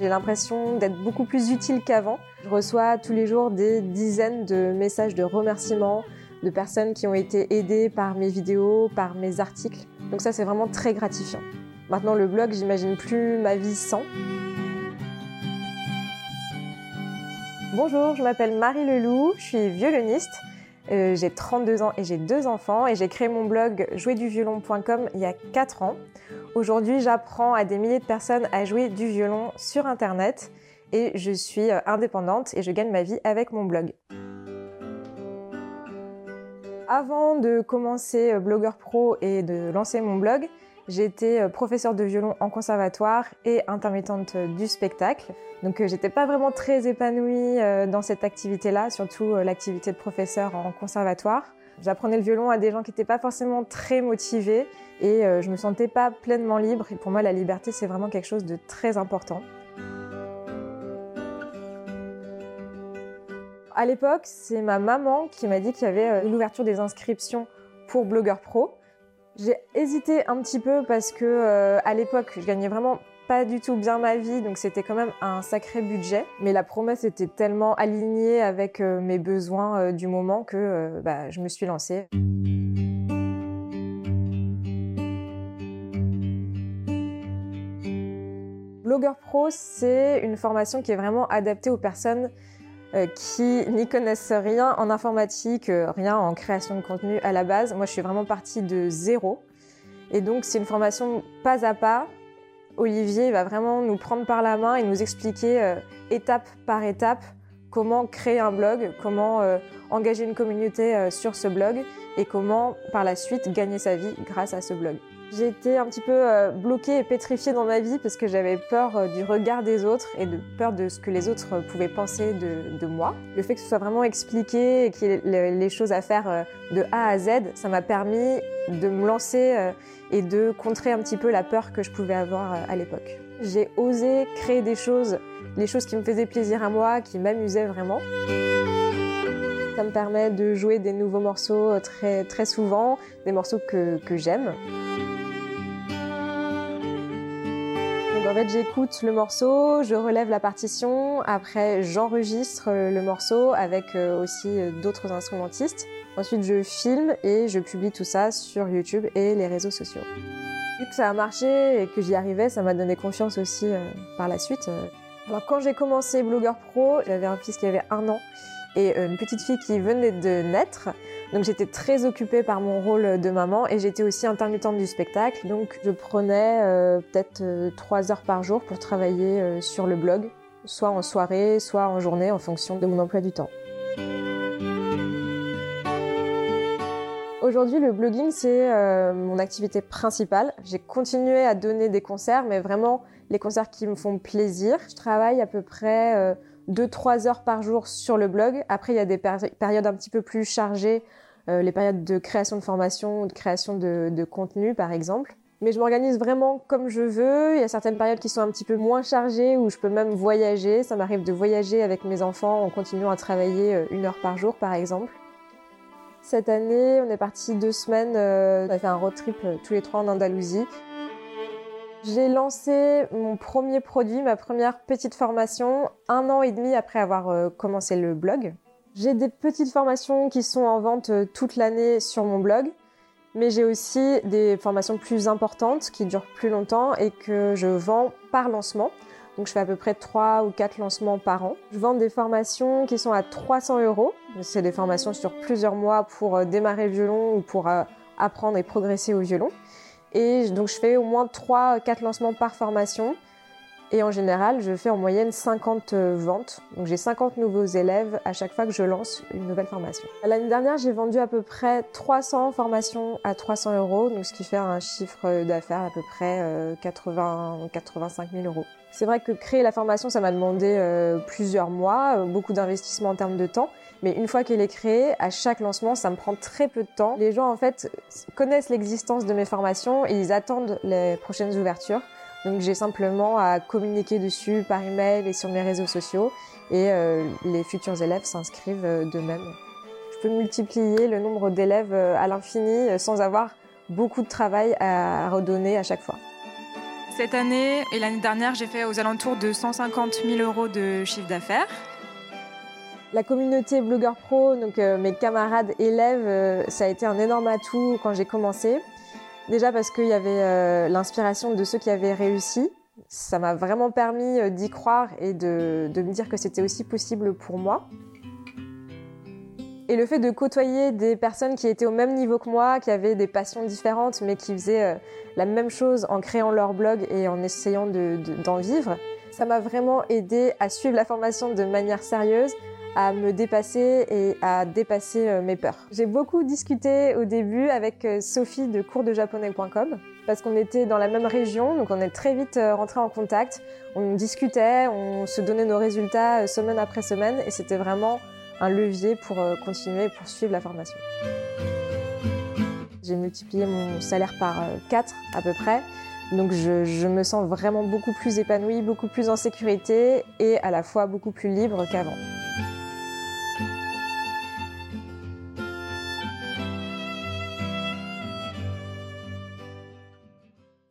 J'ai l'impression d'être beaucoup plus utile qu'avant. Je reçois tous les jours des dizaines de messages de remerciements de personnes qui ont été aidées par mes vidéos, par mes articles. Donc ça, c'est vraiment très gratifiant. Maintenant, le blog, j'imagine plus ma vie sans. Bonjour, je m'appelle Marie Leloup, je suis violoniste. Euh, j'ai 32 ans et j'ai deux enfants et j'ai créé mon blog jouerduviolon.com il y a 4 ans. Aujourd'hui, j'apprends à des milliers de personnes à jouer du violon sur Internet et je suis euh, indépendante et je gagne ma vie avec mon blog. Avant de commencer euh, Blogueur Pro et de lancer mon blog, J'étais euh, professeure de violon en conservatoire et intermittente du spectacle. Donc euh, j'étais pas vraiment très épanouie euh, dans cette activité-là, surtout l'activité de professeur en conservatoire. J'apprenais le violon à des gens qui n'étaient pas forcément très motivés et je me sentais pas pleinement libre. Et pour moi, la liberté, c'est vraiment quelque chose de très important. À l'époque, c'est ma maman qui m'a dit qu'il y avait l'ouverture des inscriptions pour Blogueur Pro. J'ai hésité un petit peu parce que euh, à l'époque, je gagnais vraiment pas du tout bien ma vie, donc c'était quand même un sacré budget. Mais la promesse était tellement alignée avec euh, mes besoins euh, du moment que bah, je me suis lancée. Blogueur Pro, c'est une formation qui est vraiment adaptée aux personnes qui n'y connaissent rien en informatique, euh, rien en création de contenu à la base. Moi, je suis vraiment partie de zéro. Et donc, c'est une formation pas à pas. Olivier va vraiment nous prendre par la main et nous expliquer euh, étape par étape comment créer un blog, comment engager une communauté sur ce blog et comment par la suite gagner sa vie grâce à ce blog. J'ai été un petit peu euh, bloquée et pétrifiée dans ma vie parce que j'avais peur euh, du regard des autres et de peur de ce que les autres euh, pouvaient penser de, moi. Le fait que ce soit vraiment expliqué et qu'il y ait les choses à faire de A à Z, ça m'a permis de me lancer et de contrer un petit peu la peur que je pouvais avoir à l'époque. J'ai osé créer des choses, les choses qui me faisaient plaisir à moi, qui m'amusaient vraiment. Ça me permet de jouer des nouveaux morceaux très, très souvent, des morceaux que, que j'aime. J'écoute le morceau, je relève la partition, après j'enregistre le morceau avec euh, aussi euh, d'autres instrumentistes. Ensuite, je filme et je publie tout ça sur YouTube et les réseaux sociaux. Vu que ça a marché et que j'y arrivais, ça m'a donné confiance aussi euh, par la suite. Alors quand j'ai commencé Blogueur Pro, j'avais un fils qui avait un an et une petite fille qui venait de naître. Donc j'étais très occupée par mon rôle de maman et j'étais aussi intermittente du spectacle. Donc je prenais euh, peut-être euh, trois heures par jour pour travailler euh, sur le blog, soit en soirée, soit en journée en fonction de mon emploi du temps. Aujourd'hui, le blogging, c'est mon activité principale. J'ai continué à donner des concerts, mais vraiment les concerts qui me font plaisir. Je travaille à peu près 2-3 heures par jour sur le blog. Après, il y a des périodes un petit peu plus chargées, euh, les périodes de création de formation, de création de, de contenu, par exemple. Mais je m'organise vraiment comme je veux. Il y a certaines périodes qui sont un petit peu moins chargées, où je peux même voyager. Ça m'arrive de voyager avec mes enfants en continuant à travailler euh, une heure par jour, par exemple. Cette année, on est parti deux semaines. Euh, on a fait un road trip tous les trois en Andalousie. J'ai lancé mon premier produit, ma première petite formation, un an et demi après avoir euh, commencé le blog. J'ai des petites formations qui sont en vente euh, toute l'année sur mon blog, mais j'ai aussi des formations plus importantes qui durent plus longtemps et que je vends par lancement. Donc je fais à peu près 3 ou 4 lancements par an. Je vends des formations qui sont à 300 euros. C'est des formations sur plusieurs mois pour euh, démarrer le violon ou pour apprendre et progresser au violon. Et donc je fais au moins 3-4 lancements par formation. Et en général, je fais en moyenne 50 euh, ventes. Donc j'ai 50 nouveaux élèves à chaque fois que je lance une nouvelle formation. L'année dernière, j'ai vendu à peu près 300 formations à 300 euros, donc ce qui fait un chiffre d'affaires à peu près 80 85 000 euros. C'est vrai que créer la formation, ça m'a demandé euh, plusieurs mois, euh, beaucoup d'investissement en termes de temps. Mais une fois qu'elle est créée, à chaque lancement, ça me prend très peu de temps. Les gens, en fait, connaissent l'existence de mes formations et ils attendent les prochaines ouvertures. Donc j'ai simplement à communiquer dessus par email et sur mes réseaux sociaux et euh, les futurs élèves s'inscrivent euh, d'eux-mêmes. Je peux multiplier le nombre d'élèves euh, à l'infini sans avoir beaucoup de travail à redonner à chaque fois. Cette année et l'année dernière, j'ai fait aux alentours de 150 000 euros de chiffre d'affaires. La communauté Blogueur Pro, donc euh, mes camarades élèves, euh, ça a été un énorme atout quand j'ai commencé. Déjà parce qu'il y avait euh, l'inspiration de ceux qui avaient réussi. Ça m'a vraiment permis d'y croire et de, me dire que c'était aussi possible pour moi. Et le fait de côtoyer des personnes qui étaient au même niveau que moi, qui avaient des passions différentes, mais qui faisaient la même chose en créant leur blog et en essayant d'en de, d'en vivre, ça m'a vraiment aidé à suivre la formation de manière sérieuse, à me dépasser et à dépasser euh, mes peurs. J'ai beaucoup discuté au début avec euh, Sophie de coursdejaponais.com parce qu'on était dans la même région, donc on est très vite euh, rentré en contact. On discutait, on se donnait nos résultats semaine après semaine et c'était vraiment un levier pour continuer et poursuivre la formation. J'ai multiplié mon salaire par 4 à peu près. Donc je, me sens vraiment beaucoup plus épanouie, beaucoup plus en sécurité et à la fois beaucoup plus libre qu'avant.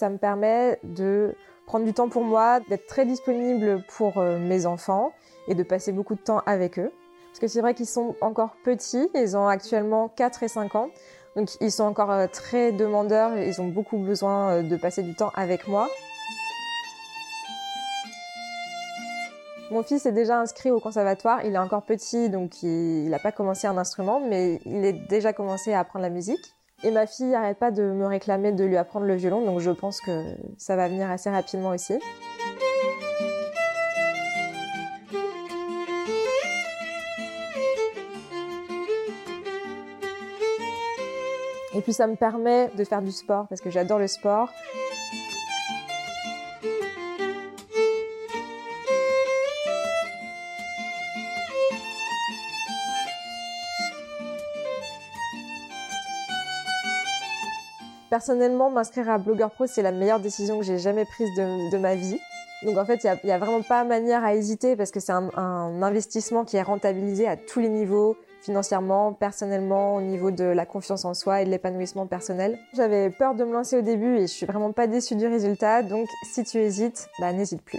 Ça me permet de prendre du temps pour moi, d'être très disponible pour euh, mes enfants et de passer beaucoup de temps avec eux. Parce que c'est vrai qu'ils sont encore petits, ils ont actuellement 4 et 5 ans, donc ils sont encore euh, très demandeurs, ils ont beaucoup besoin euh, de passer du temps avec moi. Mon fils est déjà inscrit au conservatoire, il est encore petit, donc il n'a pas commencé un instrument, mais il a déjà commencé à apprendre la musique. Et ma fille n'arrête pas de me réclamer de lui apprendre le violon, donc je pense que ça va venir assez rapidement aussi. Et puis ça me permet de faire du sport parce que j'adore le sport. Personnellement, m'inscrire à Blogueur Pro, c'est la meilleure décision que j'ai jamais prise de, ma vie. Donc en fait, il n'y a, vraiment pas manière à hésiter parce que c'est un, investissement qui est rentabilisé à tous les niveaux, financièrement, personnellement, au niveau de la confiance en soi et de l'épanouissement personnel. J'avais peur de me lancer au début et je suis vraiment pas déçue du résultat, donc si tu hésites, bah n'hésite plus.